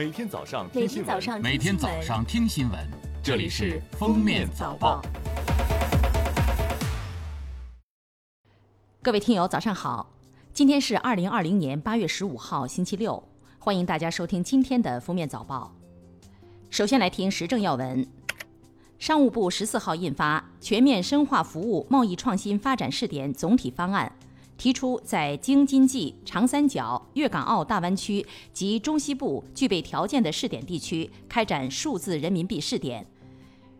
每天早上每听新闻，每天早上听新闻，这里是《封面早报》。各位听友，早上好！今天是二零二零年八月十五号，星期六，欢迎大家收听今天的《封面早报》。首先来听时政要闻。商务部十四号印发《全面深化服务贸易创新发展试点总体方案》，提出在京津冀、长三角、粤港澳大湾区及中西部具备条件的试点地区开展数字人民币试点。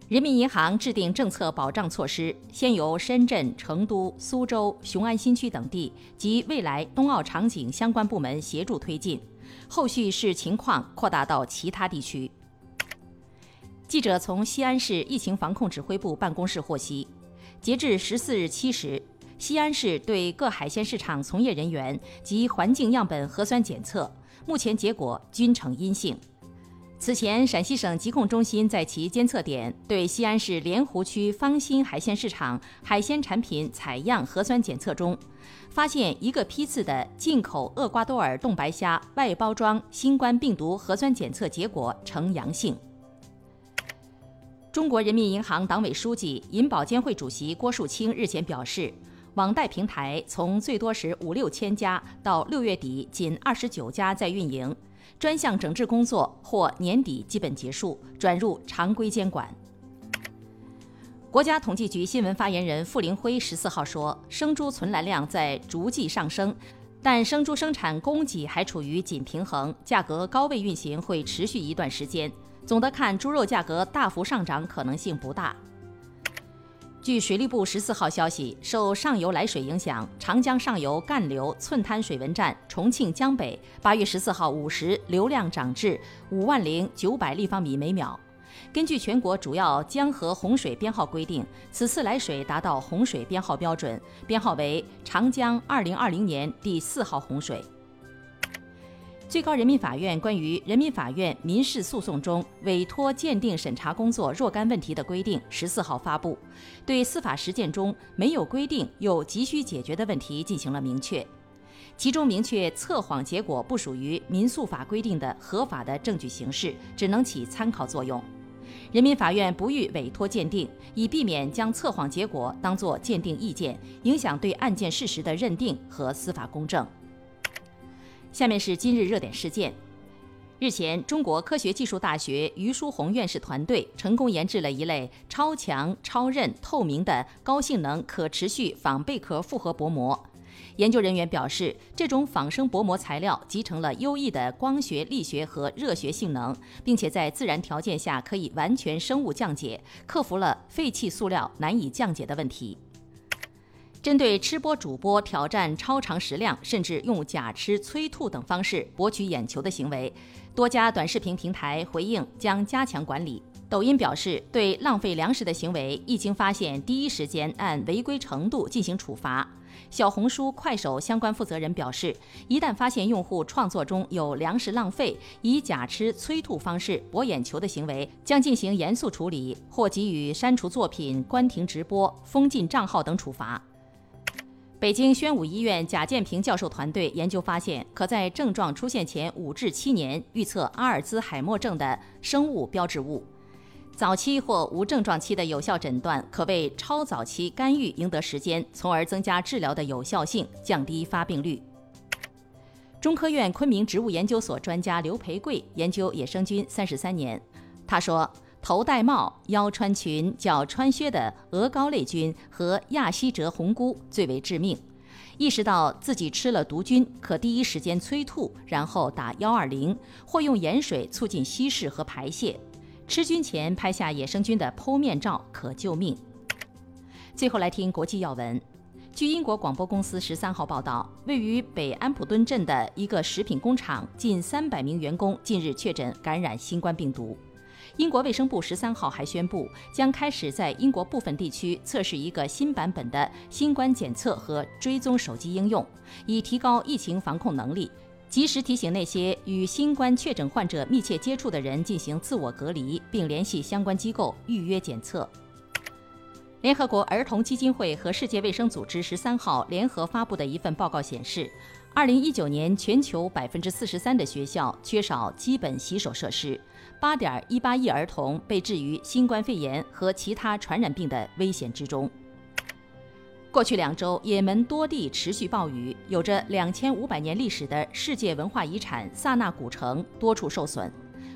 人民银行制定政策保障措施，先由深圳、成都、苏州、雄安新区等地及未来冬奥场景相关部门协助推进，后续视情况扩大到其他地区。记者从西安市疫情防控指挥部办公室获悉，截至十四日七时，西安市对各海鲜市场从业人员及环境样本核酸检测，目前结果均呈阴性。此前，陕西省疾控中心在其监测点对西安市莲湖区方新海鲜市场海鲜产品采样核酸检测中，发现一个批次的进口厄瓜多尔冻白虾外包装新冠病毒核酸检测结果呈阳性。中国人民银行党委书记、银保监会主席郭树清日前表示，网贷平台从最多时五六千家到六月底仅二十九家在运营，专项整治工作或年底基本结束，转入常规监管。国家统计局新闻发言人傅林辉十四号说，生猪存栏量在逐季上升，但生猪生产供给还处于紧平衡，价格高位运行会持续一段时间。总的看，猪肉价格大幅上涨可能性不大。据水利部十四号消息，受上游来水影响，长江上游干流寸滩水文站重庆江北八月十四号五时流量涨至五万零九百立方米每秒。根据全国主要江河洪水编号规定，此次来水达到洪水编号标准，编号为长江二零二零年第四号洪水。最高人民法院关于人民法院民事诉讼中委托鉴定审查工作若干问题的规定十四号发布，对司法实践中没有规定又急需解决的问题进行了明确。其中明确测谎结果不属于民诉法规定的合法的证据形式，只能起参考作用。人民法院不予委托鉴定，以避免将测谎结果当作鉴定意见，影响对案件事实的认定和司法公正。下面是今日热点事件。日前，中国科学技术大学余书宏院士团队成功研制了一类超强、超韧、透明的高性能可持续仿贝壳复合薄膜。研究人员表示，这种仿生薄膜材料集成了优异的光学、力学和热学性能，并且在自然条件下可以完全生物降解，克服了废弃塑料难以降解的问题。针对吃播主播挑战超长食量，甚至用假吃、催吐等方式博取眼球的行为，多家短视频平台回应将加强管理。抖音表示，对浪费粮食的行为一经发现，第一时间按违规程度进行处罚。小红书、快手相关负责人表示，一旦发现用户创作中有粮食浪费、以假吃、催吐方式博眼球的行为，将进行严肃处理，或给予删除作品、关停直播、封禁账号等处罚。北京宣武医院贾建平教授团队研究发现，可在症状出现前五至七年预测阿尔兹海默症的生物标志物。早期或无症状期的有效诊断，可为超早期干预赢得时间，从而增加治疗的有效性，降低发病率。中科院昆明植物研究所专家刘培贵研究野生菌三十三年，他说。头戴帽、腰穿裙、脚穿靴的鹅膏类菌和亚希哲红菇最为致命。意识到自己吃了毒菌，可第一时间催吐，然后打幺二零，或用盐水促进稀释和排泄。吃菌前拍下野生菌的剖面照可救命。最后来听国际要闻。据英国广播公司十三号报道，位于北安普敦镇的一个食品工厂近三百名员工近日确诊感染新冠病毒。英国卫生部十三号还宣布，将开始在英国部分地区测试一个新版本的新冠检测和追踪手机应用，以提高疫情防控能力，及时提醒那些与新冠确诊患者密切接触的人进行自我隔离，并联系相关机构预约检测。联合国儿童基金会和世界卫生组织十三号联合发布的一份报告显示，二零一九年，全球百分之四十三的学校缺少基本洗手设施，八点一八亿儿童被置于新冠肺炎和其他传染病的危险之中。过去两周，也门多地持续暴雨，有着两千五百年历史的世界文化遗产萨那古城多处受损。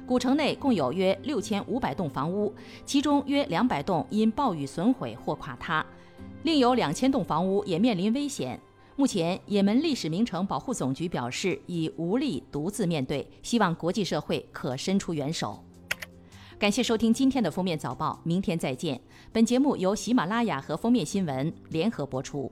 古城内共有约六千五百栋房屋，其中约两百栋因暴雨损毁或垮塌，另有两千栋房屋也面临危险。目前，也门历史名城保护总局表示已无力独自面对，希望国际社会可伸出援手。感谢收听今天的封面早报，明天再见。本节目由喜马拉雅和封面新闻联合播出。